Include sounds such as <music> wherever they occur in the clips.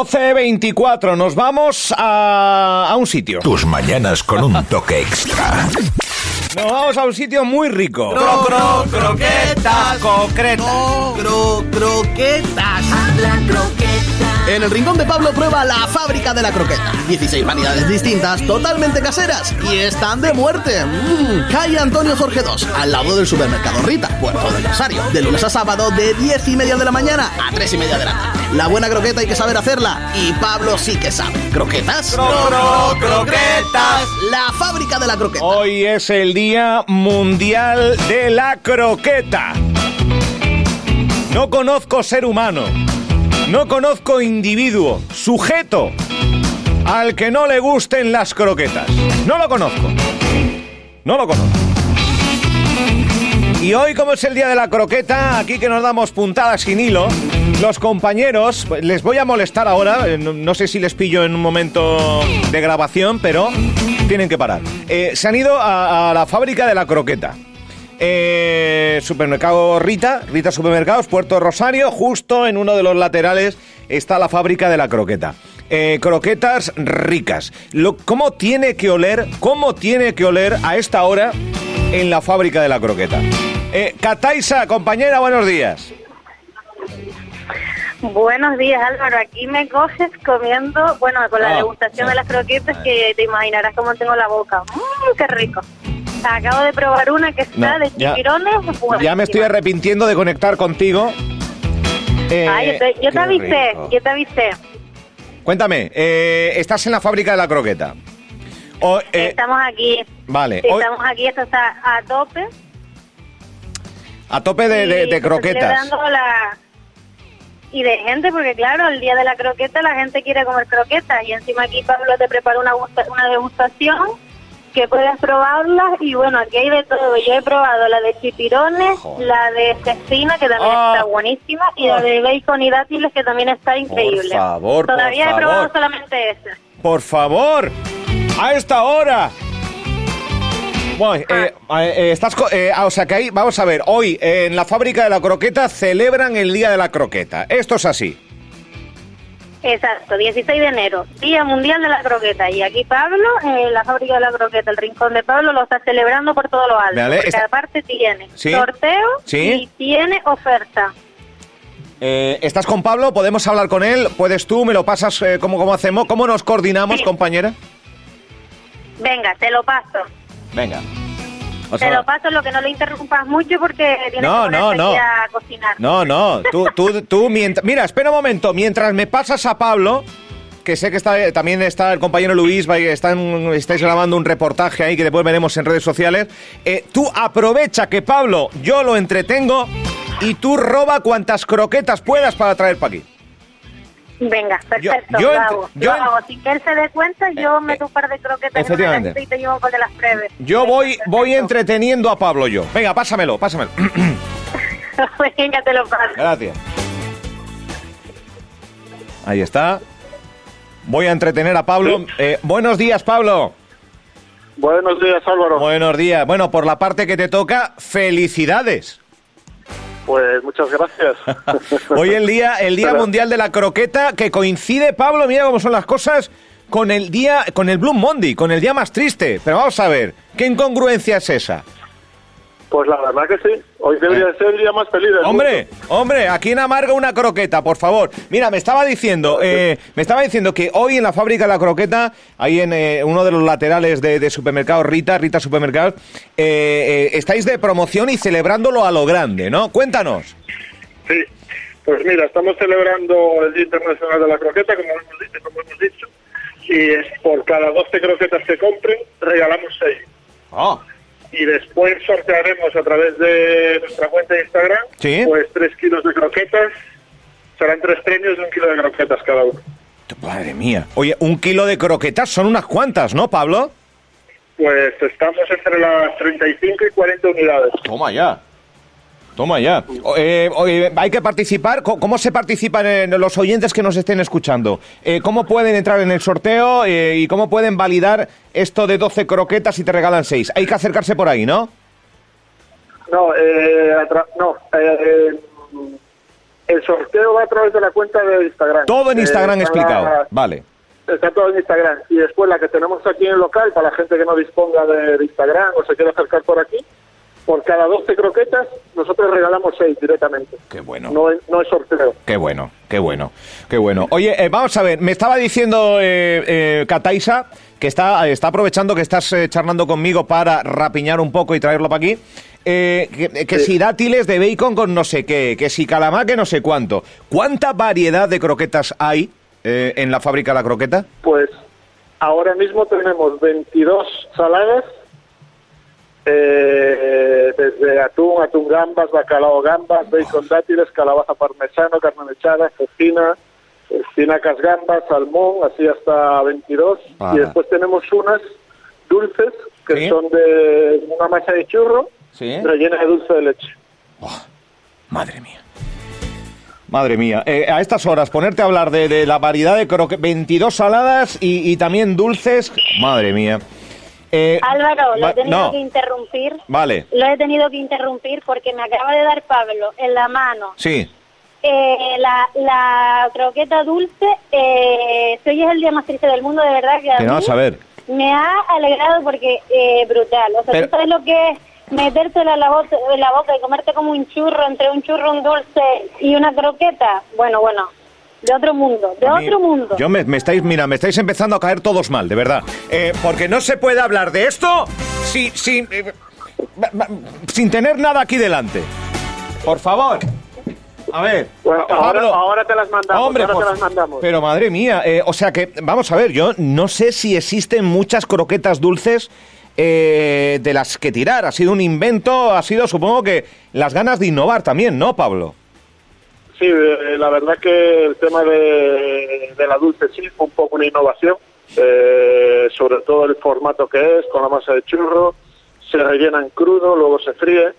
12.24, nos vamos a, a un sitio. Tus mañanas con un toque extra. Nos vamos a un sitio muy rico. Cro, cro, croquetas. Concretas. Cro, croquetas. Habla croqueta. En el rincón de Pablo prueba la fábrica de la croqueta. 16 variedades distintas, totalmente caseras y están de muerte. Mm, calle Antonio Jorge II, al lado del supermercado Rita, Puerto del Rosario. De lunes a sábado, de 10 y media de la mañana a 3 y media de la tarde. La buena croqueta hay que saber hacerla y Pablo sí que sabe. ¿Croquetas? Cro, cro, croquetas. La fábrica de la croqueta. Hoy es el Día Mundial de la Croqueta. No conozco ser humano, no conozco individuo, sujeto, al que no le gusten las croquetas. No lo conozco. No lo conozco. Y hoy, como es el día de la croqueta, aquí que nos damos puntadas sin hilo, los compañeros, pues, les voy a molestar ahora, eh, no, sé si les pillo en un momento de grabación, pero tienen que parar. Eh, se han ido a la fábrica de la croqueta. Eh, supermercado Rita, Rita Supermercados, Puerto Rosario, justo en uno de los laterales está la fábrica de la croqueta. Eh, croquetas ricas. Lo- ¿Cómo tiene que oler? ¿Cómo tiene que oler a esta hora en la fábrica de la croqueta? Eh, Cataisa, compañera, buenos días. Buenos días Álvaro, aquí me coges comiendo, bueno, con la Ah, degustación de las croquetas que te imaginarás cómo tengo la boca. Mmm, qué rico. Acabo de probar una que está No, de ya- chipirones. Ya me estoy arrepintiendo de conectar contigo. Eh, Ay, yo te, yo te avisé, rico. yo te avisé. Cuéntame, eh, estás en la fábrica de la croqueta. O, eh, Estamos aquí. vale, Sí, hoy- Estamos aquí, esto está a tope. a tope de, de- croquetas. la- Y de gente, porque claro, el día de la croqueta la gente quiere comer croquetas. Y encima aquí Pablo te prepara una, una degustación que puedes probarlas. Y bueno, aquí hay de todo. Yo he probado la de chipirones, Joder. la de cecina, que también Ah. está buenísima, y la de bacon y dátiles, que también está increíble. favor, por Todavía he favor. probado solamente esa. Por favor, a esta hora. Bueno, eh, eh, estás, co- eh, ah, o sea que ahí, vamos a ver, hoy eh, en la fábrica de la croqueta celebran el Día de la Croqueta. Esto es así. Exacto, 16 de enero, Día Mundial de la Croqueta. Y aquí Pablo, eh, la fábrica de la croqueta, el rincón de Pablo, lo está celebrando por todo lo alto. Vale, porque está- aparte tiene Sí. sorteo Sí. y tiene oferta. Eh, ¿Estás con Pablo? ¿Podemos hablar con él? ¿Puedes tú? ¿Me lo pasas? eh, ¿cómo, ¿Cómo hacemos? ¿Cómo nos coordinamos, Sí. compañera? Venga, te lo paso. Venga. O Te lo paso, lo que no le interrumpas mucho porque tienes No, que no, a cocinar. No, no, tú, tú, tú mientras... Mira, espera un momento, mientras me pasas a Pablo, que sé que está, también está el compañero Luis, están, estáis grabando un reportaje ahí que después veremos en redes sociales, eh, tú aprovecha que Pablo, yo lo entretengo y tú roba cuantas croquetas puedas para traer para aquí. Venga, perfecto, yo lo hago. yo lo hago. Sin que él se dé cuenta, yo meto un par de croquetas en y te llevo con de las breves. Yo Venga, voy, perfecto. voy entreteniendo a Pablo yo. Venga, pásamelo, pásamelo. <laughs> Venga, te lo paso. Gracias. Ahí está. Voy a entretener a Pablo. Eh, buenos días, Pablo. Buenos días, Álvaro. Buenos días. Bueno, por la parte que te toca, felicidades. Pues muchas gracias. <laughs> Hoy el día, el día Pero- mundial de la croqueta, que coincide, Pablo, mira cómo son las cosas, con el día, con el Bloom Monday, con el día más triste. Pero vamos a ver, ¿qué incongruencia es esa? Pues la verdad que sí. Hoy debería ser el día más feliz del Hombre, mundo. hombre, ¿a quién amarga una croqueta, por favor? Mira, me estaba diciendo, eh, me estaba diciendo que hoy en la fábrica de la croqueta, ahí en eh, uno de los laterales de, de supermercado Rita, Rita Supermercados, eh, eh, estáis de promoción y celebrándolo a lo grande, ¿no? Cuéntanos. Sí. Pues mira, estamos celebrando el Día Internacional de la Croqueta, como hemos dicho, como hemos dicho y es por cada 12 croquetas que compren, regalamos 6. Oh, Y después sortearemos a través de nuestra cuenta de Instagram, Sí. pues 3 kilos de croquetas. Serán tres premios de un kilo de croquetas cada uno. madre mía. Oye, un kilo de croquetas son unas cuantas, ¿no, Pablo? Pues estamos entre las 35 y 40 unidades. Toma ya. Toma ya. Eh, hay que participar. ¿Cómo se participan los oyentes que nos estén escuchando? Eh, ¿Cómo pueden entrar en el sorteo eh, y cómo pueden validar esto de 12 croquetas y te regalan 6? Hay que acercarse por ahí, ¿no? No, eh, no eh, El sorteo va a través de la cuenta de Instagram. Todo en Instagram explicado. la- Vale. Está todo en Instagram. Y después la que tenemos aquí en el local, para la gente que no disponga de, de Instagram o se quiere acercar por aquí, por cada 12 croquetas, nosotros regalamos 6 directamente. Qué bueno. No es, no es sorteo. Qué bueno, qué bueno, qué bueno. Oye, eh, vamos a ver, me estaba diciendo eh, eh, Cataisa que está, está aprovechando que estás eh, charlando conmigo para rapiñar un poco y traerlo para aquí. eh, que que si dátiles de bacon con no sé qué, que si calamar que no sé cuánto. ¿Cuánta variedad de croquetas hay eh, en la fábrica La Croqueta? Pues ahora mismo tenemos 22 saladas, eh, desde atún, atún gambas, bacalao gambas, bacon dátiles, calabaza parmesano, carne mechada, cecina, espinacas gambas, salmón, así hasta 22. Ah. Y después tenemos unas dulces que Sí. son de una masa de churro Sí. rellena de dulce de leche. Madre mía. Madre mía, Eh, a estas horas ponerte a hablar de, de la variedad de croquetas, 22 saladas y, y también dulces, madre mía. Eh, Álvaro, lo he tenido no. que interrumpir. Vale, Lo he tenido que interrumpir porque me acaba de dar Pablo en la mano sí. eh, la, la croqueta dulce. Eh, si hoy es el día más triste del mundo, de verdad que a Que no mí a ver. me ha alegrado porque eh, brutal. O sea, Pero- ¿tú sabes lo que es metértela en la, boca, en la boca y comerte como un churro entre un churro, un dulce y una croqueta? Bueno, bueno, de otro mundo, de mí- otro mundo. Yo me, me estáis, mira, me estáis empezando a caer todos mal, de verdad. Eh, porque no se puede hablar de esto si- sin, eh, sin tener nada aquí delante. Por favor. A ver. Bueno, ahora, Pablo. ahora te las mandamos. Hombre, ahora te las mandamos. Pero madre mía, eh, o sea que, vamos a ver, yo no sé si existen muchas croquetas dulces eh, de las que tirar. Ha sido un invento, ha sido, supongo que, las ganas de innovar también, ¿no, Pablo? Sí, eh, la verdad que el tema de, de la dulce sí fue un poco una innovación, eh, sobre todo el formato que es, con la masa de churro, se rellena en crudo, luego se fríe,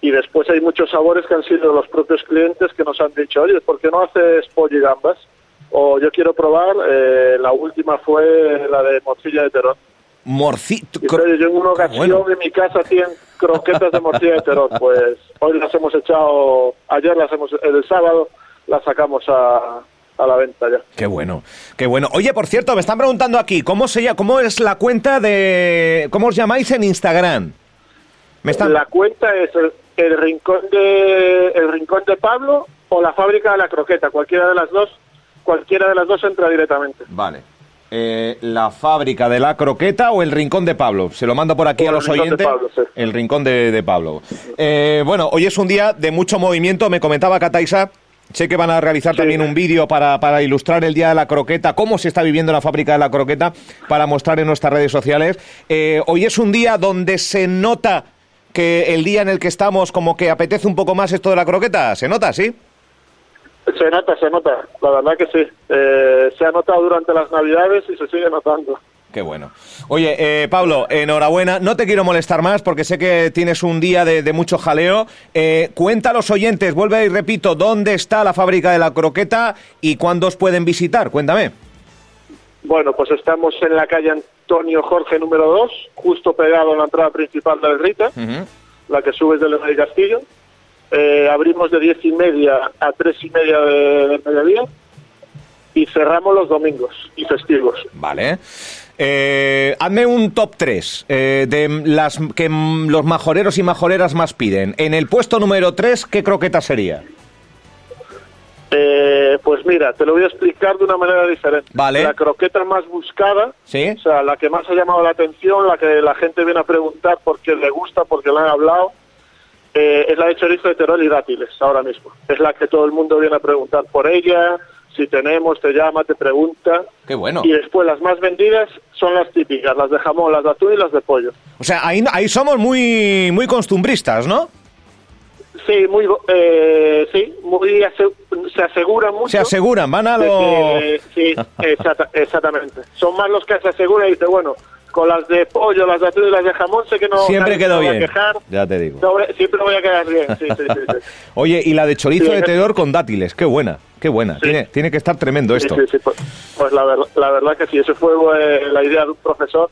y después hay muchos sabores que han sido los propios clientes que nos han dicho, oye, ¿por qué no haces pollo y gambas? O yo quiero probar, eh, la última fue la de morcilla de terón. Morcito. Y entonces yo en una ocasión bueno. en mi casa tienen croquetas de morcilla de terón, pues hoy las hemos echado, ayer las hemos, el sábado las sacamos a, a la venta ya. Qué bueno, qué bueno. Oye, por cierto, me están preguntando aquí, ¿cómo se llama, cómo es la cuenta de, cómo os llamáis en Instagram? Me están, La cuenta es el, el rincón de el rincón de Pablo o la fábrica de la croqueta, cualquiera de las dos, cualquiera de las dos entra directamente. Vale. Eh, la fábrica de la croqueta o el rincón de Pablo. Se lo mando por aquí a los oyentes. Pablo, sí. El rincón de, de Pablo. Eh, bueno, hoy es un día de mucho movimiento. Me comentaba Cataisa. Sé que van a realizar también un vídeo para, para ilustrar el Día de la Croqueta, cómo se está viviendo en la fábrica de la croqueta, para mostrar en nuestras redes sociales. Eh, hoy es un día donde se nota que el día en el que estamos como que apetece un poco más esto de la croqueta. ¿Se nota, sí? Se nota, se nota, la verdad que sí. Eh, se ha notado durante las navidades y se sigue notando. Qué bueno. Oye, eh, Pablo, enhorabuena. No te quiero molestar más porque sé que tienes un día de, de mucho jaleo. Eh, cuenta a los oyentes, vuelve y repito, dónde está la fábrica de la croqueta y cuándo os pueden visitar. Cuéntame. Bueno, pues estamos en la calle Antonio Jorge número 2, justo pegado a la entrada principal del Rita, la que subes del Castillo. Eh, abrimos de diez y media a tres y media de, mediodía y cerramos los domingos y festivos. Vale. Eh, hazme un top 3 de las que los majoreros y majoreras más piden. En el puesto número 3, ¿qué croqueta sería? Eh, pues mira, te lo voy a explicar de una manera diferente. Vale. La croqueta más buscada, ¿Sí? o sea, la que más ha llamado la atención, la que la gente viene a preguntar porque le gusta, porque le han hablado, eh, es la de chorizo de terol y dátiles, ahora mismo. Es la que todo el mundo viene a preguntar por ella, si tenemos, te llama, te pregunta. Qué bueno. Y después las más vendidas son las típicas, las de jamón, las de atún y las de pollo. O sea, ahí, ahí somos muy, muy costumbristas, ¿no? Sí, muy, eh, sí, muy ase- se asegura mucho. Se aseguran, van a de lo... que- sí, <laughs> exacta- exactamente. Son más los que se aseguran y dice, bueno, con las de pollo, las de atún y las de jamón sé que no Siempre quedó bien. quejar. Ya te digo. No, siempre voy a quedar bien, sí, sí, sí. sí. <laughs> Oye, y la de chorizo de Tedor con dátiles, qué buena, qué buena. Tiene, tiene que estar tremendo esto. Sí, sí, sí, pues, pues la, ver- la verdad que sí, eso fue eh, la idea de un profesor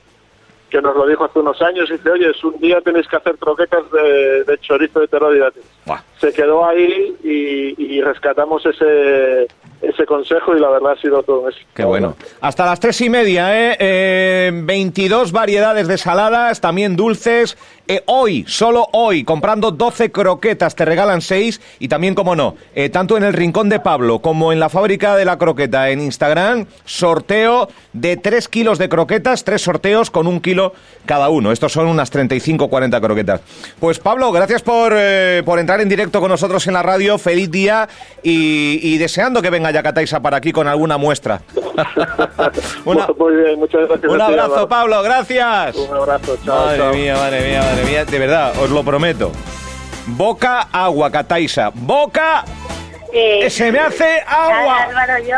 que nos lo dijo hace unos años y dice, oye, es un día tenéis que hacer croquetas de, de chorizo de terror y dátiles. Buah. Se quedó ahí y, y rescatamos ese ese consejo y la verdad ha sido todo eso. Qué bueno. Hasta las tres y media, ¿eh? eh 22 variedades de saladas, también dulces. Eh, hoy, solo hoy, comprando 12 croquetas, te regalan 6 y también, como no, eh, tanto en el Rincón de Pablo como en la fábrica de la croqueta en Instagram, sorteo de 3 kilos de croquetas, tres sorteos con un kilo cada uno. Estos son unas 35 40 croquetas. Pues Pablo, gracias por, por entrar en directo con nosotros en la radio. Feliz día y, y deseando que venga Yacataisa para aquí con alguna muestra. <laughs> Muy bien, muchas gracias. Un abrazo, Pablo, gracias. Un abrazo, chao. Madre mía, madre mía, madre mía, de verdad, os lo prometo. Boca, agua, Cataisa. Boca, se me hace agua. Álvaro, yo,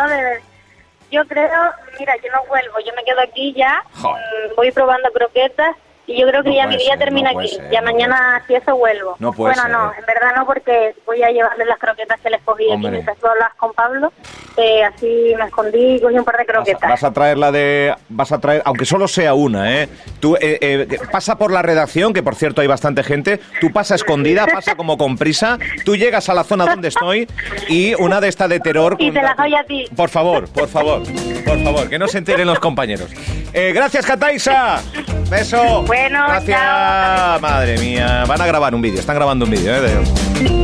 yo creo, mira, yo no vuelvo, yo me quedo aquí ya, mm, voy probando croquetas y yo creo que ya mi día termina aquí. Ya mañana, si eso, vuelvo. No puede bueno, no, en verdad no, porque voy a llevarle las croquetas que le escogí aquí mientras tú hablas con Pablo. Eh, así me escondí y cogí un par de croquetas. Vas a, traer la de. Vas a traer, aunque solo sea una, ¿eh? Tú eh, eh, pasa por la redacción, que por cierto hay bastante gente. Tú pasa escondida, pasa como con prisa. Tú llegas a la zona donde estoy y una de esta de terror. Y te la doy a ti. Por favor, por favor, por favor, que no se enteren los compañeros. gracias, Cataisa. Beso. Bueno, Gracias. Madre mía. Van a grabar un vídeo. Están grabando un vídeo, ¿eh?